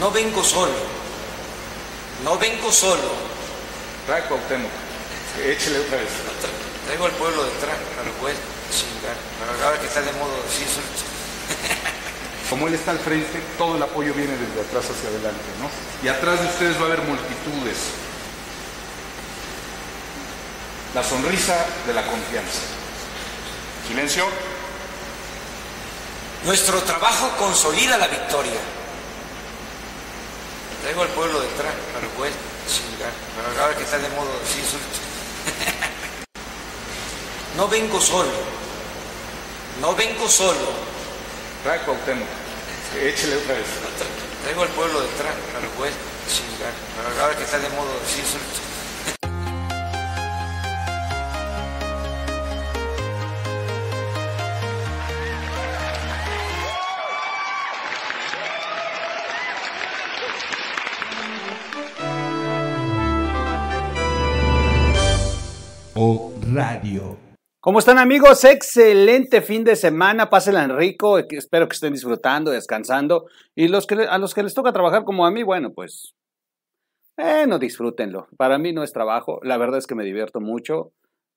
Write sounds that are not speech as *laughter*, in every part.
No vengo solo. No vengo solo. Trae Cuauhtémoc. Échale otra vez. Traigo al pueblo detrás, lo cual chingar. Pero ahora que está de modo decir eso. *laughs* Como él está al frente, todo el apoyo viene desde atrás hacia adelante, ¿no? Y atrás de ustedes va a haber multitudes. La sonrisa de la confianza. Silencio. Nuestro trabajo consolida la victoria. Traigo al pueblo detrás, para cual chingar. Pero ahora que está de modo decir eso. *laughs* No vengo solo. No vengo solo. Trae Cuauhtémoc. Échale otra vez. Traigo al pueblo detrás, para cual chingar. Pero ahora que está de modo decir eso. ¿Cómo están amigos? Excelente fin de semana, pásenla en rico, espero que estén disfrutando, descansando. Y los que, a los que les toca trabajar como a mí, bueno, pues, eh, no disfrútenlo. Para mí no es trabajo, la verdad es que me divierto mucho.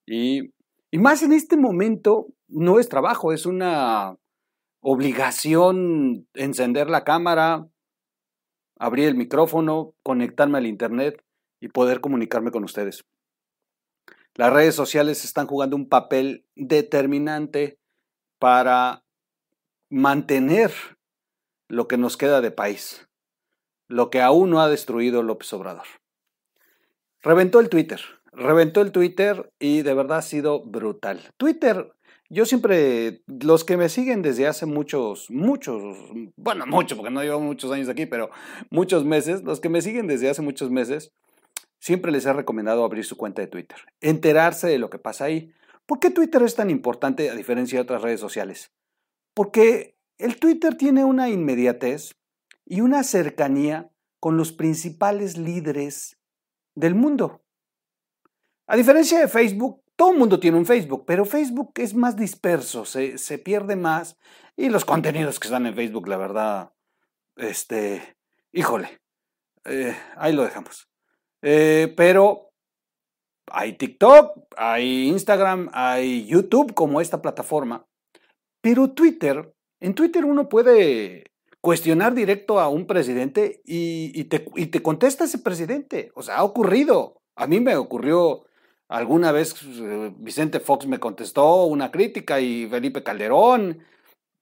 Y, y más en este momento no es trabajo, es una obligación encender la cámara, abrir el micrófono, conectarme al internet y poder comunicarme con ustedes. Las redes sociales están jugando un papel determinante para mantener lo que nos queda de país, lo que aún no ha destruido López Obrador. Reventó el Twitter, reventó el Twitter y de verdad ha sido brutal. Twitter, yo siempre, los que me siguen desde hace muchos, muchos, bueno, mucho, porque no llevo muchos años aquí, pero muchos meses, los que me siguen desde hace muchos meses, Siempre les he recomendado abrir su cuenta de Twitter, enterarse de lo que pasa ahí. ¿Por qué Twitter es tan importante a diferencia de otras redes sociales? Porque el Twitter tiene una inmediatez y una cercanía con los principales líderes del mundo. A diferencia de Facebook, todo el mundo tiene un Facebook, pero Facebook es más disperso, se, pierde más y los contenidos que están en Facebook, la verdad, este, híjole, eh, ahí lo dejamos. Eh, pero hay TikTok, hay Instagram, hay YouTube como esta plataforma. Pero Twitter, en Twitter uno puede cuestionar directo a un presidente y, te, contesta ese presidente. O sea, ha ocurrido. A mí me ocurrió alguna vez, eh, Vicente Fox me contestó una crítica y Felipe Calderón.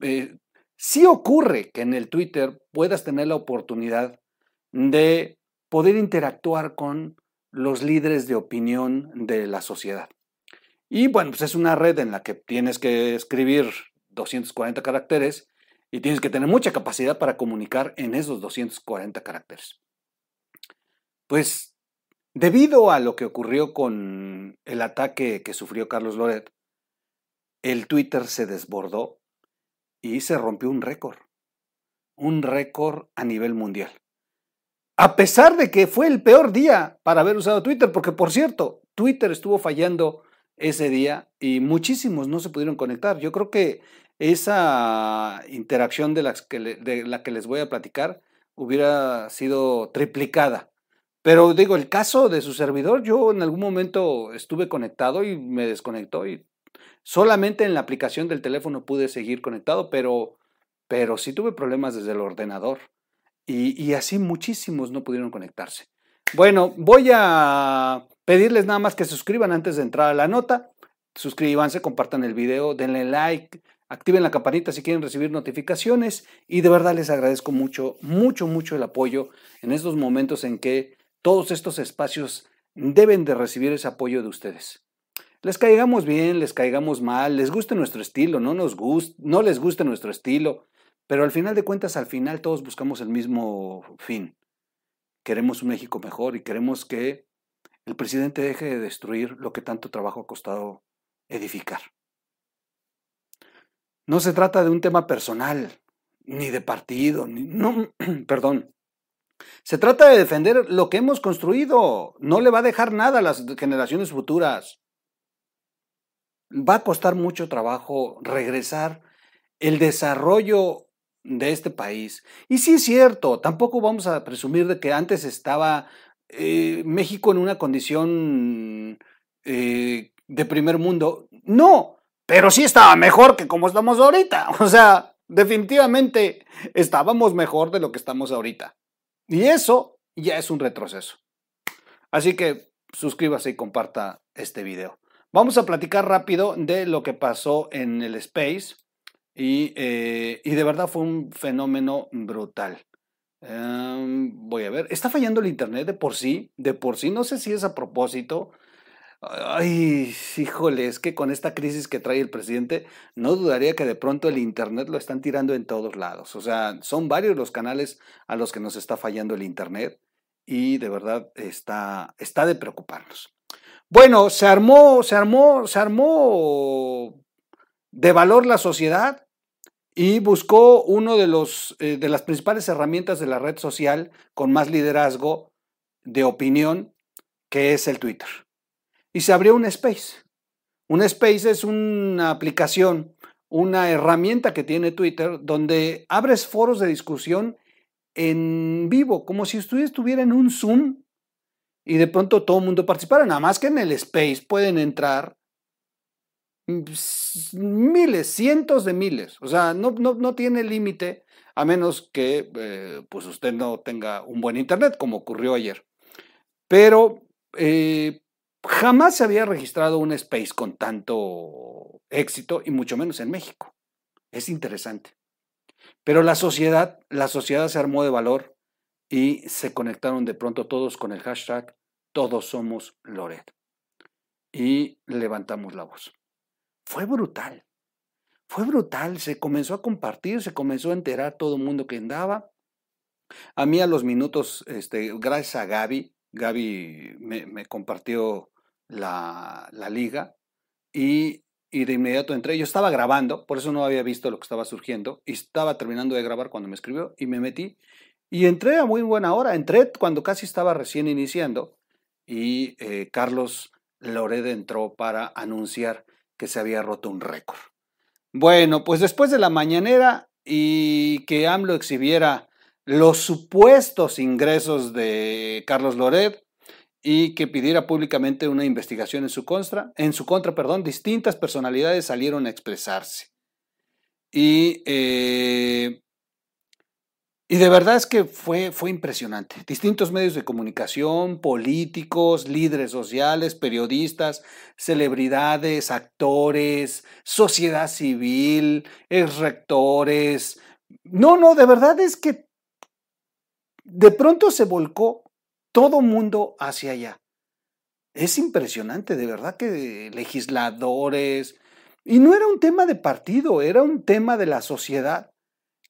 Eh, sí ocurre que en el Twitter puedas tener la oportunidad de poder interactuar con los líderes de opinión de la sociedad. Y bueno, pues es una red en la que tienes que escribir 240 caracteres y tienes que tener mucha capacidad para comunicar en esos 240 caracteres. Pues debido a lo que ocurrió con el ataque que sufrió Carlos Loret, el Twitter se desbordó y se rompió un récord, un récord a nivel mundial. A pesar de que fue el peor día para haber usado Twitter, porque por cierto, Twitter estuvo fallando ese día y muchísimos no se pudieron conectar. Yo creo que esa interacción de, que de la que les voy a platicar hubiera sido triplicada. Pero digo, el caso de su servidor, yo en algún momento estuve conectado y me desconectó y solamente en la aplicación del teléfono pude seguir conectado, pero, pero sí tuve problemas desde el ordenador. Y, así muchísimos no pudieron conectarse. Bueno, voy a pedirles nada más que suscriban antes de entrar a la nota. Suscríbanse, compartan el video, denle like, activen la campanita si quieren recibir notificaciones y de verdad les agradezco mucho, mucho, mucho el apoyo en estos momentos en que todos estos espacios deben de recibir ese apoyo de ustedes. Les caigamos bien, les caigamos mal, les guste nuestro estilo, no nos guste, no les guste nuestro estilo, pero al final de cuentas, al final todos buscamos el mismo fin. Queremos un México mejor y queremos que el presidente deje de destruir lo que tanto trabajo ha costado edificar. No se trata de un tema personal, ni de partido, ni, no, *clears throat* perdón. Se trata de defender lo que hemos construido. No le va a dejar nada a las generaciones futuras. Va a costar mucho trabajo regresar el desarrollo de este país. Y sí es cierto, tampoco vamos a presumir de que antes estaba eh, México en una condición eh, de primer mundo. No, pero sí estaba mejor que como estamos ahorita. *laughs* O sea, definitivamente estábamos mejor de lo que estamos ahorita. Y eso ya es un retroceso. Así que suscríbase y comparta este video. Vamos a platicar rápido de lo que pasó en el Space y, eh, y de verdad fue un fenómeno brutal. Em, voy a ver, está fallando el Internet de por sí, de por sí, no sé si es a propósito. Ay, híjole, es que con esta crisis que trae el presidente, no dudaría que de pronto el Internet lo están tirando en todos lados. O sea, son varios los canales a los que nos está fallando el Internet y de verdad está, está de preocuparnos. Bueno, se armó, se armó, se armó de valor la sociedad y buscó uno de los eh, de las principales herramientas de la red social con más liderazgo de opinión, que es el Twitter. Y se abrió un Space. Un Space es una aplicación, una herramienta que tiene Twitter donde abres foros de discusión en vivo, como si usted estuviera en un Zoom y de pronto todo el mundo participara. Nada más que en el Space pueden entrar miles, cientos de miles. O sea, no, no, tiene límite a menos que eh, pues usted no tenga un buen internet, como ocurrió ayer. Pero eh, jamás se había registrado un space con tanto éxito y mucho menos en México. Es interesante. Pero la sociedad, la sociedad se armó de valor y se conectaron de pronto todos con el hashtag Todos somos Loret. Y levantamos la voz fue brutal. Fue brutal, se comenzó a compartir, se comenzó a enterar todo el mundo que andaba. A mí a los minutos, este, gracias a Gaby, Gaby me, compartió la, liga y, y, de inmediato entré. Yo estaba grabando, por eso no había visto lo que estaba surgiendo y estaba terminando de grabar cuando me escribió y me metí y entré a muy buena hora. Entré cuando casi estaba recién iniciando y eh, Carlos Lored entró para anunciar que se había roto un récord. Bueno, pues después de la mañanera y que AMLO exhibiera los supuestos ingresos de Carlos Loret y que pidiera públicamente una investigación en su contra, en su contra, perdón, distintas personalidades salieron a expresarse. Y eh, y de verdad es que fue, fue impresionante. Distintos medios de comunicación, políticos, líderes sociales, periodistas, celebridades, actores, sociedad civil, ex rectores. No, no, de verdad es que de pronto se volcó todo mundo hacia allá. Es impresionante, de verdad que legisladores. Y no era un tema de partido, era un tema de la sociedad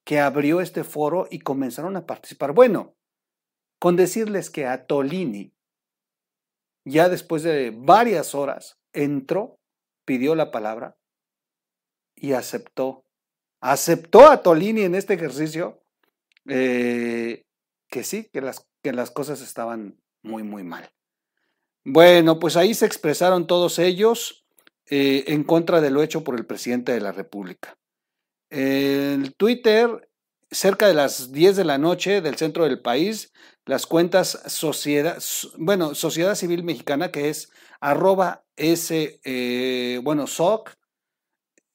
que abrió este foro y comenzaron a participar. Bueno, con decirles que a Tolini, ya después de varias horas, entró, pidió la palabra y aceptó. Aceptó a Tolini en este ejercicio eh, que sí, que las, que las cosas estaban muy, muy mal. Bueno, pues ahí se expresaron todos ellos eh, en contra de lo hecho por el presidente de la República. El Twitter, cerca de las 10 de la noche del centro del país, las cuentas Sociedad, bueno, Sociedad Civil Mexicana, que es arroba eh, bueno, SOC,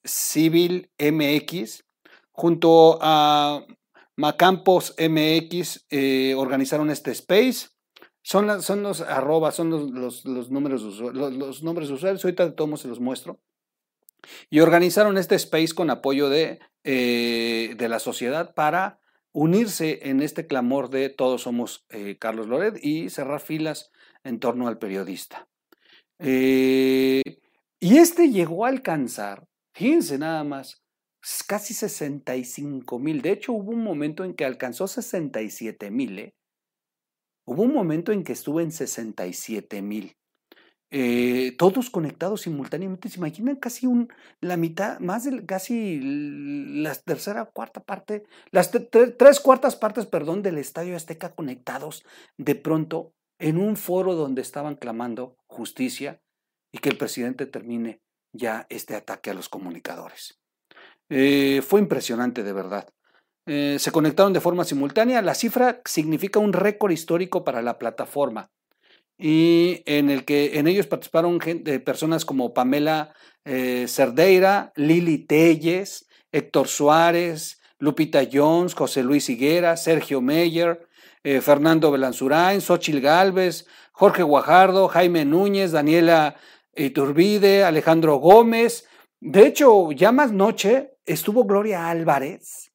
Civil MX, junto a Macampos MX, eh, organizaron este space. Son, son los arrobas, son los, los, números, los, los, nombres de usuarios. Ahorita de todos se los muestro. Y organizaron este space con apoyo de, eh, de la sociedad para unirse en este clamor de todos somos eh, Carlos Loret y cerrar filas en torno al periodista. Eh, y este llegó a alcanzar, fíjense nada más, casi 65 mil. De hecho, hubo un momento en que alcanzó 67 mil. Hubo un momento en que estuvo en 67 mil. Eh, todos conectados simultáneamente. ¿Se imaginan casi la mitad, más de casi la tercera, cuarta parte, las tres cuartas partes, perdón, del Estadio Azteca conectados de pronto en un foro donde estaban clamando justicia y que el presidente termine ya este ataque a los comunicadores? Eh, fue impresionante, de verdad. eh, se conectaron de forma simultánea. La cifra significa un récord histórico para la plataforma y en el que en ellos participaron gente, personas como Pamela eh, Cerdeira, Lili Telles, Héctor Suárez, Lupita Jones, José Luis Higuera, Sergio Meyer, eh, Fernando Belanzurain, Xochil Gálvez, Jorge Guajardo, Jaime Núñez, Daniela Iturbide, Alejandro Gómez. De hecho, ya más noche estuvo Gloria Álvarez.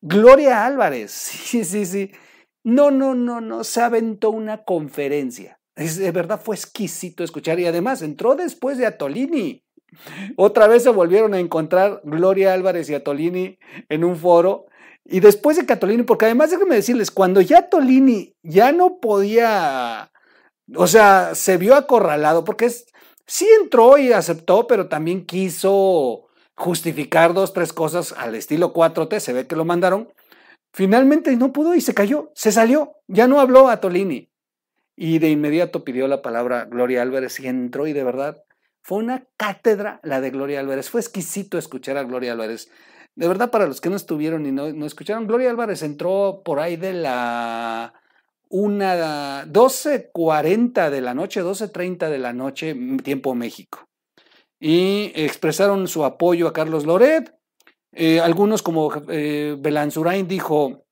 Gloria Álvarez, *laughs* sí, sí, sí. No, no, no, no, se aventó una conferencia. Es, de verdad fue exquisito escuchar y además entró después de Atolini. Otra vez se volvieron a encontrar Gloria Álvarez y Atolini en un foro. Y después de Catolini, porque además déjenme decirles, cuando ya Tolini ya no podía, o sea, se vio acorralado, porque sí entró y aceptó, pero también quiso justificar dos, tres cosas al estilo 4T, se ve que lo mandaron. Finalmente no pudo y se cayó, se salió, ya no habló a Tolini. Y de inmediato pidió la palabra Gloria Álvarez y entró y de verdad fue una cátedra la de Gloria Álvarez. Fue exquisito escuchar a Gloria Álvarez. De verdad, para los que no estuvieron y no, escucharon, Gloria Álvarez entró por ahí de la una 12.40 de la noche, 12.30 de la noche, tiempo México. Y expresaron su apoyo a Carlos Loret. Eh, algunos como eh, Belanzurain dijo,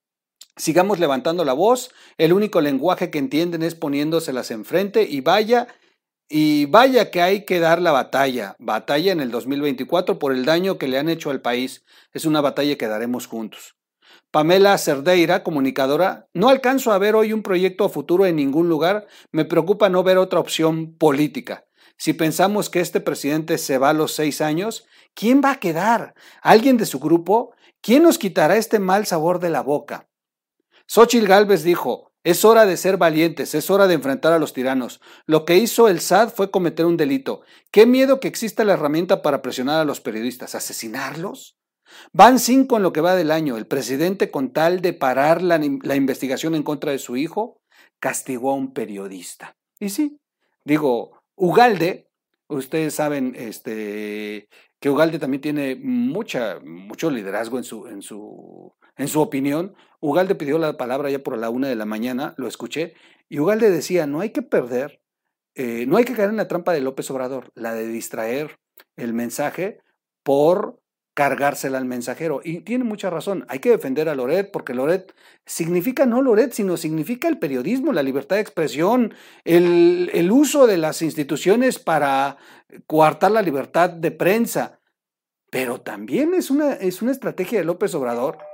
sigamos levantando la voz, el único lenguaje que entienden es poniéndoselas enfrente y vaya y vaya que hay que dar la batalla, batalla en el 2024 por el daño que le han hecho al país. Es una batalla que daremos juntos. Pamela Cerdeira, comunicadora, no alcanzo a ver hoy un proyecto futuro en ningún lugar, me preocupa no ver otra opción política. Si pensamos que este presidente se va a los seis años, ¿quién va a quedar? ¿Alguien de su grupo? ¿Quién nos quitará este mal sabor de la boca? Xochitl Gálvez dijo, es hora de ser valientes, es hora de enfrentar a los tiranos. Lo que hizo el SAD fue cometer un delito. Qué miedo que exista la herramienta para presionar a los periodistas. ¿Asesinarlos? Van cinco en lo que va del año. El presidente, con tal de parar la, la investigación en contra de su hijo, castigó a un periodista. Y sí, digo, Ugalde, ustedes saben este, que Ugalde también tiene mucha, mucho liderazgo en su, en su en su opinión, Ugalde pidió la palabra ya por la una de la mañana, lo escuché, y Ugalde decía, no hay que perder, eh, no hay que caer en la trampa de López Obrador, la de distraer el mensaje por cargársela al mensajero. Y tiene mucha razón, hay que defender a Loret, porque Loret significa no Loret, sino significa el periodismo, la libertad de expresión, el, el uso de las instituciones para coartar la libertad de prensa. Pero también es una, es una estrategia de López Obrador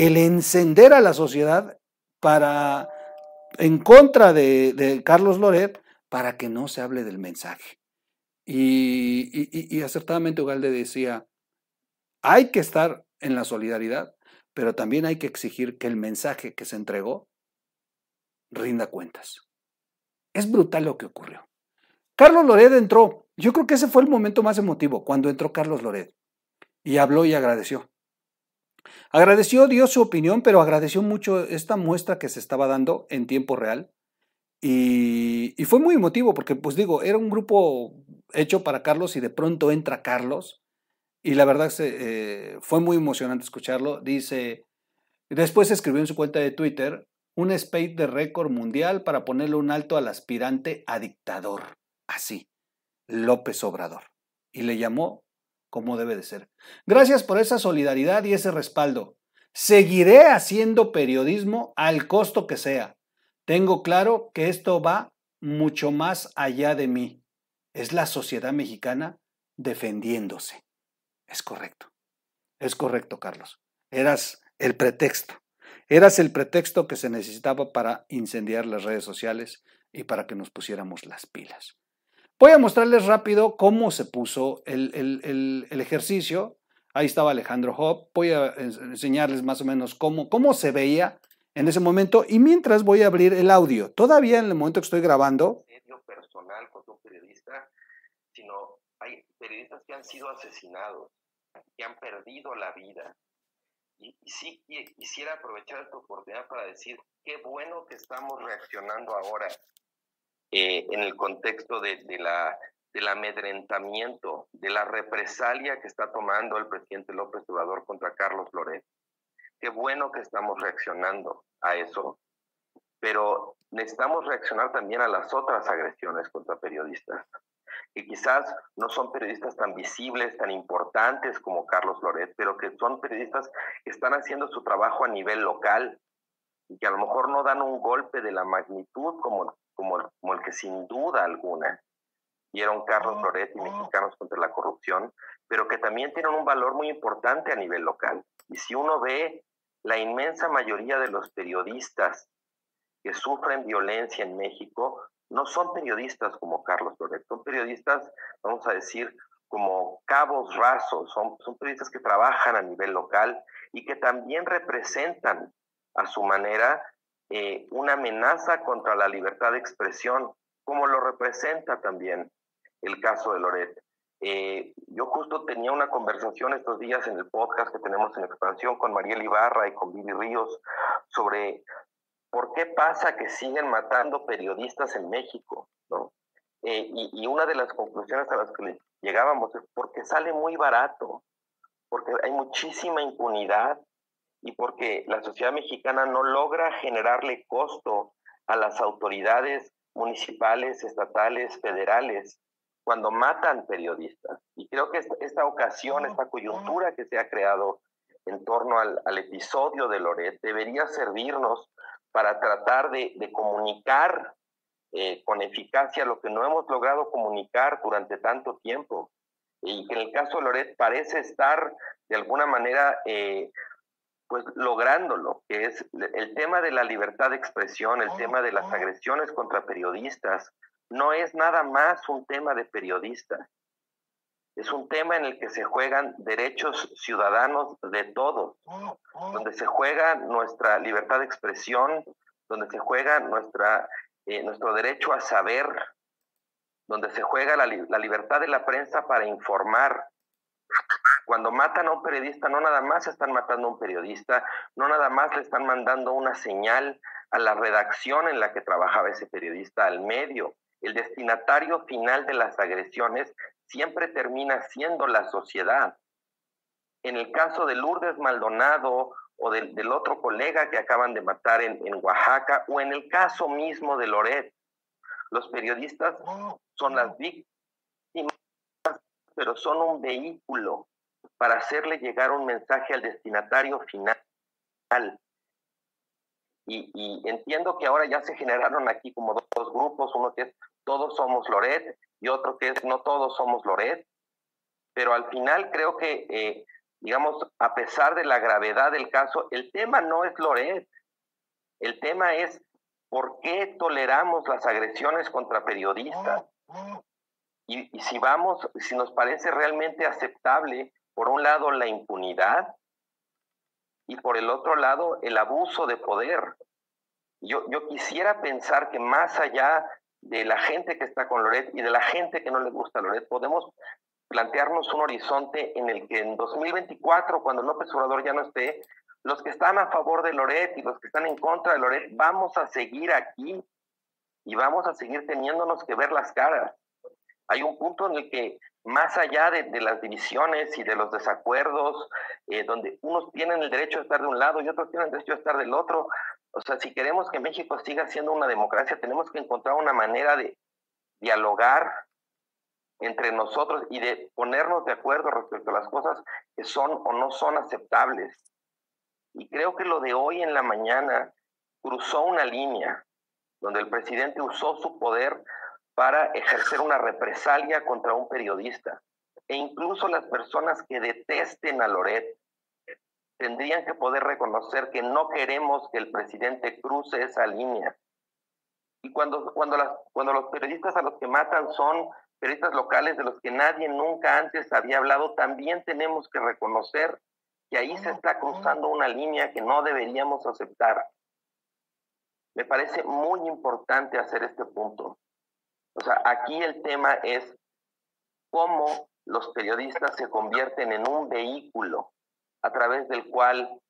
el encender a la sociedad para en contra de, Carlos Loret para que no se hable del mensaje. Y, y, acertadamente Ugalde decía, hay que estar en la solidaridad, pero también hay que exigir que el mensaje que se entregó rinda cuentas. Es brutal lo que ocurrió. Carlos Loret entró. Yo creo que ese fue el momento más emotivo, cuando entró Carlos Loret. Y habló y agradeció. Agradeció, dio su opinión, pero agradeció mucho esta muestra que se estaba dando en tiempo real. Y, fue muy emotivo porque, pues digo, era un grupo hecho para Carlos y de pronto entra Carlos. Y la verdad eh, fue muy emocionante escucharlo. Dice, después escribió en su cuenta de Twitter, un spade de récord mundial para ponerle un alto al aspirante a dictador. Así, López Obrador. Y le llamó como debe de ser. Gracias por esa solidaridad y ese respaldo. Seguiré haciendo periodismo al costo que sea. Tengo claro que esto va mucho más allá de mí. Es la sociedad mexicana defendiéndose. Es correcto. Es correcto, Carlos. Eras el pretexto. Eras el pretexto que se necesitaba para incendiar las redes sociales y para que nos pusiéramos las pilas. Voy a mostrarles rápido cómo se puso el, ejercicio. Ahí estaba Alejandro Hop. Voy a enseñarles más o menos cómo, cómo se veía en ese momento. Y mientras voy a abrir el audio. Todavía en el momento que estoy grabando. personal con un periodista, sino hay periodistas que han sido asesinados, que han perdido la vida. Y, y sí quisiera aprovechar esta oportunidad para decir qué bueno que estamos reaccionando ahora eh, en el contexto de, la, del amedrentamiento, de la represalia que está tomando el presidente López Obrador contra Carlos Loret. qué bueno que estamos reaccionando a eso, pero necesitamos reaccionar también a las otras agresiones contra periodistas, que quizás no son periodistas tan visibles, tan importantes como Carlos Loret, pero que son periodistas que están haciendo su trabajo a nivel local y que a lo mejor no dan un golpe de la magnitud como, como, como el que sin duda alguna dieron Carlos Loret y Mexicanos contra la corrupción, pero que también tienen un valor muy importante a nivel local. Y si uno ve la inmensa mayoría de los periodistas que sufren violencia en México, no son periodistas como Carlos Loret, son periodistas, vamos a decir, como cabos rasos, son, son periodistas que trabajan a nivel local y que también representan a su manera eh, una amenaza contra la libertad de expresión, como lo representa también el caso de Loret. Eh, yo justo tenía una conversación estos días en el podcast que tenemos en expansión con Mariel Ibarra y con Vivi Ríos sobre por qué pasa que siguen matando periodistas en México, ¿no? Eh, y, y, una de las conclusiones a las que llegábamos es porque sale muy barato, porque hay muchísima impunidad y porque la sociedad mexicana no logra generarle costo a las autoridades municipales, estatales, federales cuando matan periodistas. Y creo que esta, ocasión, esta coyuntura que se ha creado en torno al, episodio de Loret debería servirnos para tratar de, comunicar eh, con eficacia lo que no hemos logrado comunicar durante tanto tiempo. Y que en el caso de Loret parece estar de alguna manera eh, pues lográndolo, que es el tema de la libertad de expresión, el tema de las agresiones contra periodistas, no es nada más un tema de periodistas. Es un tema en el que se juegan derechos ciudadanos de todos, donde se juega nuestra libertad de expresión, donde se juega nuestra, eh, nuestro derecho a saber, donde se juega la, la libertad de la prensa para informar. Cuando matan a un periodista, no nada más están matando a un periodista, no nada más le están mandando una señal a la redacción en la que trabajaba ese periodista, al medio, el destinatario final de las agresiones siempre termina siendo la sociedad. En el caso de Lourdes Maldonado o del, otro colega que acaban de matar en, en Oaxaca, o en el caso mismo de Loret, los periodistas son las víctimas, pero son un vehículo para hacerle llegar un mensaje al destinatario final. Y, entiendo que ahora ya se generaron aquí como dos, grupos, uno que es todos somos Loret y otro que es no todos somos Loret, pero al final creo que, eh, digamos, a pesar de la gravedad del caso, el tema no es Loret, el tema es por qué toleramos las agresiones contra periodistas. Y, y si vamos, si nos parece realmente aceptable, por un lado, la impunidad, y por el otro lado el abuso de poder. Yo, yo quisiera pensar que más allá de la gente que está con Loret y de la gente que no le gusta Loret, podemos plantearnos un horizonte en el que en 2024, cuando López Obrador ya no esté, los que están a favor de Loret y los que están en contra de Loret, vamos a seguir aquí y vamos a seguir teniéndonos que ver las caras. Hay un punto en el que más allá de, las divisiones y de los desacuerdos, eh, donde unos tienen el derecho a estar de un lado y otros tienen el derecho a estar del otro. O sea, si queremos que México siga siendo una democracia, tenemos que encontrar una manera de dialogar entre nosotros y de ponernos de acuerdo respecto a las cosas que son o no son aceptables. Y creo que lo de hoy en la mañana cruzó una línea donde el presidente usó su poder para ejercer una represalia contra un periodista. E incluso las personas que detesten a Loret tendrían que poder reconocer que no queremos que el presidente cruce esa línea. Y cuando, cuando, las, cuando los periodistas a los que matan son periodistas locales de los que nadie nunca antes había hablado, también tenemos que reconocer que ahí se está cruzando una línea que no deberíamos aceptar. Me parece muy importante hacer este punto. O sea, aquí el tema es cómo los periodistas se convierten en un vehículo a través del cual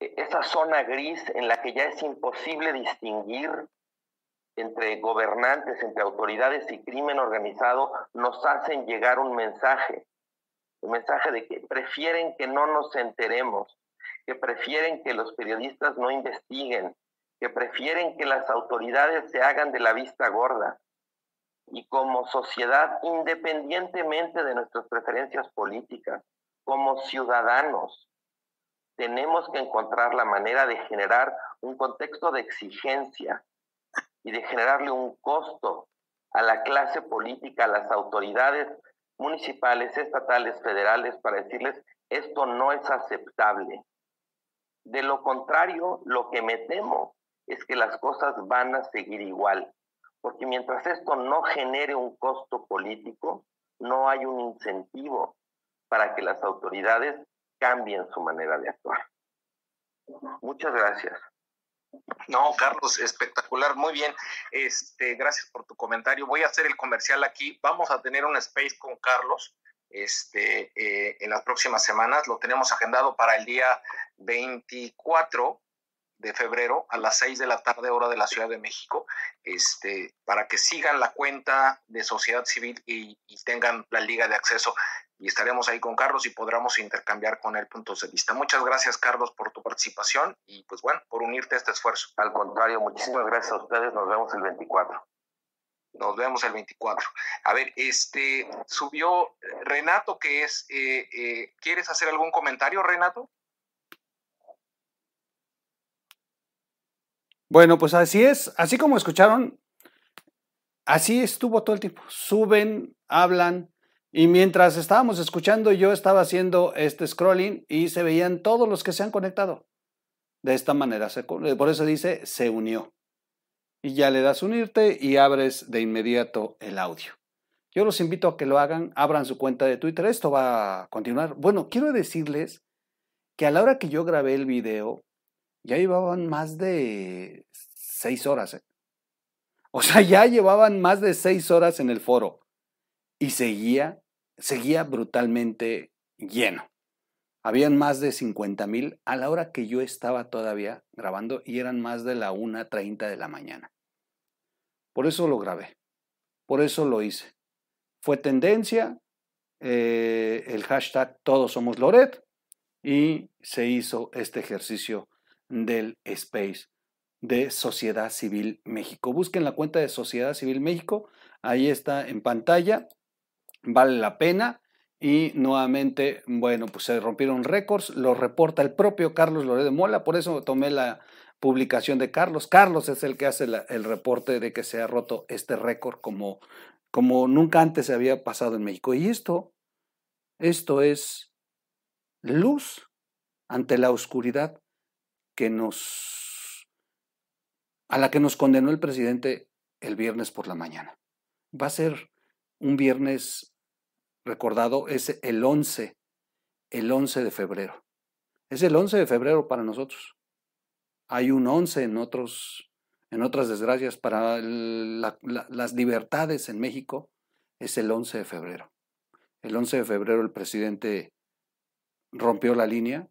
e, esa zona gris en la que ya es imposible distinguir entre gobernantes, entre autoridades y crimen organizado, nos hacen llegar un mensaje, un mensaje de que prefieren que no nos enteremos, que prefieren que los periodistas no investiguen, que prefieren que las autoridades se hagan de la vista gorda. Y como sociedad, independientemente de nuestras preferencias políticas, como ciudadanos, tenemos que encontrar la manera de generar un contexto de exigencia y de generarle un costo a la clase política, a las autoridades municipales, estatales, federales, para decirles, esto no es aceptable. De lo contrario, lo que me temo es que las cosas van a seguir igual, porque mientras esto no genere un costo político, no hay un incentivo para que las autoridades cambien su manera de actuar. Muchas gracias. No, Carlos, espectacular, muy bien. Este, gracias por tu comentario. Voy a hacer el comercial aquí. Vamos a tener un space con Carlos este, eh, en las próximas semanas. Lo tenemos agendado para el día 24 de febrero a las 6 de la tarde, hora de la Ciudad de México, este, para que sigan la cuenta de sociedad civil y, y tengan la liga de acceso y estaremos ahí con Carlos y podremos intercambiar con él puntos de vista. Muchas gracias, Carlos, por tu participación y pues bueno, por unirte a este esfuerzo. Al contrario, muchísimas gracias a ustedes. Nos vemos el 24. Nos vemos el 24. A ver, este subió Renato, que es, eh, eh, ¿quieres hacer algún comentario, Renato? Bueno, pues así es, así como escucharon, así estuvo todo el tiempo. Suben, hablan, y mientras estábamos escuchando, yo estaba haciendo este scrolling y se veían todos los que se han conectado. De esta manera, por eso dice se unió. Y ya le das unirte y abres de inmediato el audio. Yo los invito a que lo hagan, abran su cuenta de Twitter. Esto va a continuar. Bueno, quiero decirles que a la hora que yo grabé el video, ya llevaban más de seis horas. ¿eh? O sea, ya llevaban más de seis horas en el foro y seguía, seguía brutalmente lleno. Habían más de 50 mil a la hora que yo estaba todavía grabando y eran más de la 1.30 de la mañana. Por eso lo grabé, por eso lo hice. Fue tendencia eh, el hashtag Todos Somos Loret y se hizo este ejercicio del Space de Sociedad Civil México. Busquen la cuenta de Sociedad Civil México, ahí está en pantalla vale la pena. Y nuevamente, bueno, pues se rompieron récords, lo reporta el propio Carlos Loré de Mola, por eso tomé la publicación de Carlos. Carlos es el que hace el reporte de que se ha roto este récord como, como nunca antes se había pasado en México. Y esto, esto es luz ante la oscuridad que nos, a la que nos condenó el presidente el viernes por la mañana. Va a ser un viernes recordado, es el 11, el 11 de febrero. Es el 11 de febrero para nosotros. Hay un 11 en, otros, en otras desgracias para las libertades en México. Es el 11 de febrero. El 11 de febrero el presidente rompió la línea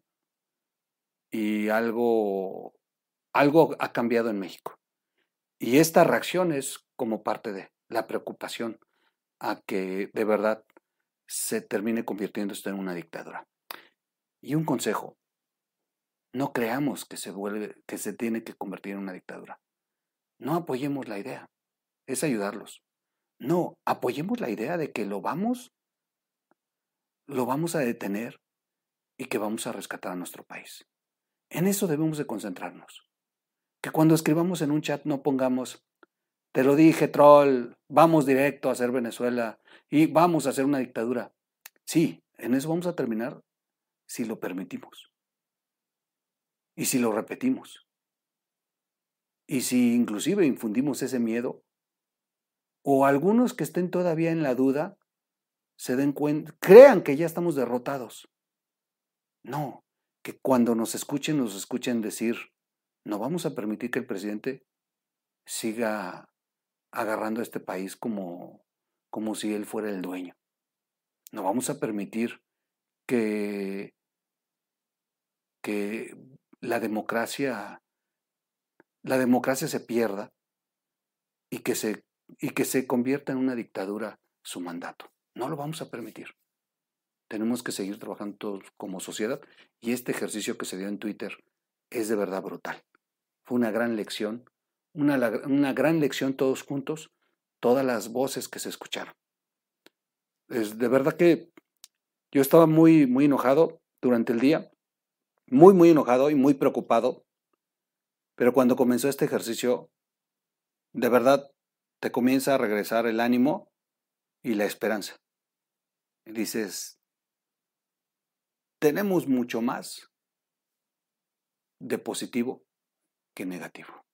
y algo, algo ha cambiado en México. Y esta reacción es como parte de la preocupación a que de verdad se termine convirtiendo esto en una dictadura. Y un consejo, no creamos que se, vuelve, que se tiene que convertir en una dictadura. No apoyemos la idea, es ayudarlos. No, apoyemos la idea de que lo vamos, lo vamos a detener y que vamos a rescatar a nuestro país. En eso debemos de concentrarnos. Que cuando escribamos en un chat no pongamos te lo dije, troll, vamos directo a hacer Venezuela y vamos a hacer una dictadura. Sí, en eso vamos a terminar si lo permitimos. Y si lo repetimos. Y si inclusive infundimos ese miedo, o algunos que estén todavía en la duda, se den cuenta, crean que ya estamos derrotados. No, que cuando nos escuchen, nos escuchen decir, no vamos a permitir que el presidente siga agarrando a este país como, como si él fuera el dueño. No vamos a permitir que, que la democracia la democracia se pierda y que se, y que se convierta en una dictadura su mandato. No lo vamos a permitir. Tenemos que seguir trabajando todos como sociedad y este ejercicio que se dio en Twitter es de verdad brutal. Fue una gran lección, una, una gran lección todos juntos, todas las voces que se escucharon. Es de verdad que yo estaba muy, muy enojado durante el día, muy, muy enojado y muy preocupado, pero cuando comenzó este ejercicio, de verdad te comienza a regresar el ánimo y la esperanza. Y dices, tenemos mucho más de positivo que negativo.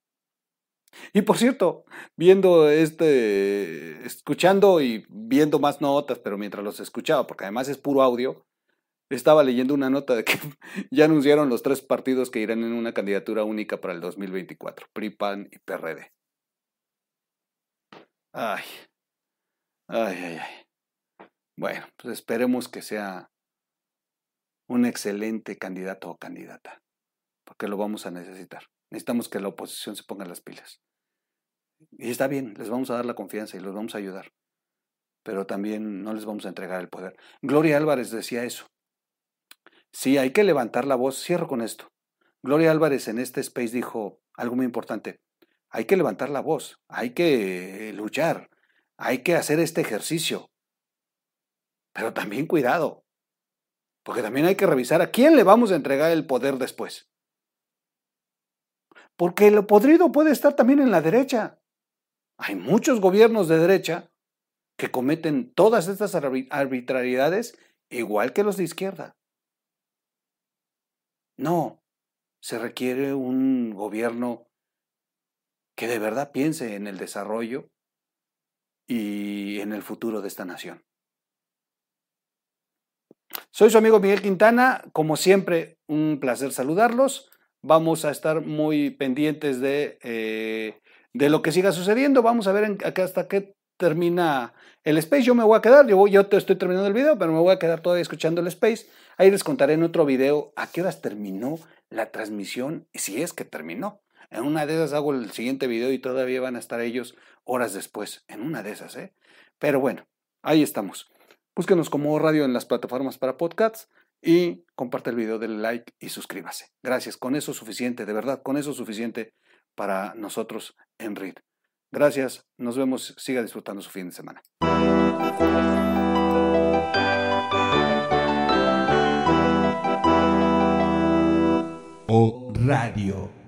Y por cierto, viendo este, escuchando y viendo más notas, pero mientras los escuchaba, porque además es puro audio, estaba leyendo una nota de que *laughs* ya anunciaron los tres partidos que irán en una candidatura única para el 2024, PRI, PAN y PRD. Ay, ay, ay, ay. Bueno, pues esperemos que sea un excelente candidato o candidata, porque lo vamos a necesitar. Necesitamos que la oposición se ponga las pilas. Y está bien, les vamos a dar la confianza y los vamos a ayudar, pero también no les vamos a entregar el poder. Gloria Álvarez decía eso. Sí, hay que levantar la voz. Cierro con esto. Gloria Álvarez en este space dijo algo muy importante. Hay que levantar la voz, hay que luchar, hay que hacer este ejercicio. Pero también cuidado, porque también hay que revisar a quién le vamos a entregar el poder después. Porque lo podrido puede estar también en la derecha. Hay muchos gobiernos de derecha que cometen todas estas arbitrariedades igual que los de izquierda. No, se requiere un gobierno que de verdad piense en el desarrollo y en el futuro de esta nación. Soy su amigo Miguel Quintana, como siempre, un placer saludarlos. Vamos a estar muy pendientes de, eh, de lo que siga sucediendo. Vamos a ver hasta qué termina el Space. Yo me voy a quedar, yo, yo te estoy terminando el video, pero me voy a quedar todavía escuchando el Space. Ahí les contaré en otro video a qué horas terminó la transmisión, si es que terminó. En una de esas hago el siguiente video y todavía van a estar ellos horas después. En una de esas, ¿eh? Pero bueno, ahí estamos. Búsquenos como radio en las plataformas para podcasts y comparte el video, denle like y suscríbase. Gracias, con eso es suficiente, de verdad, con eso es suficiente para nosotros en RID. Gracias, nos vemos, siga disfrutando su fin de semana. O Radio.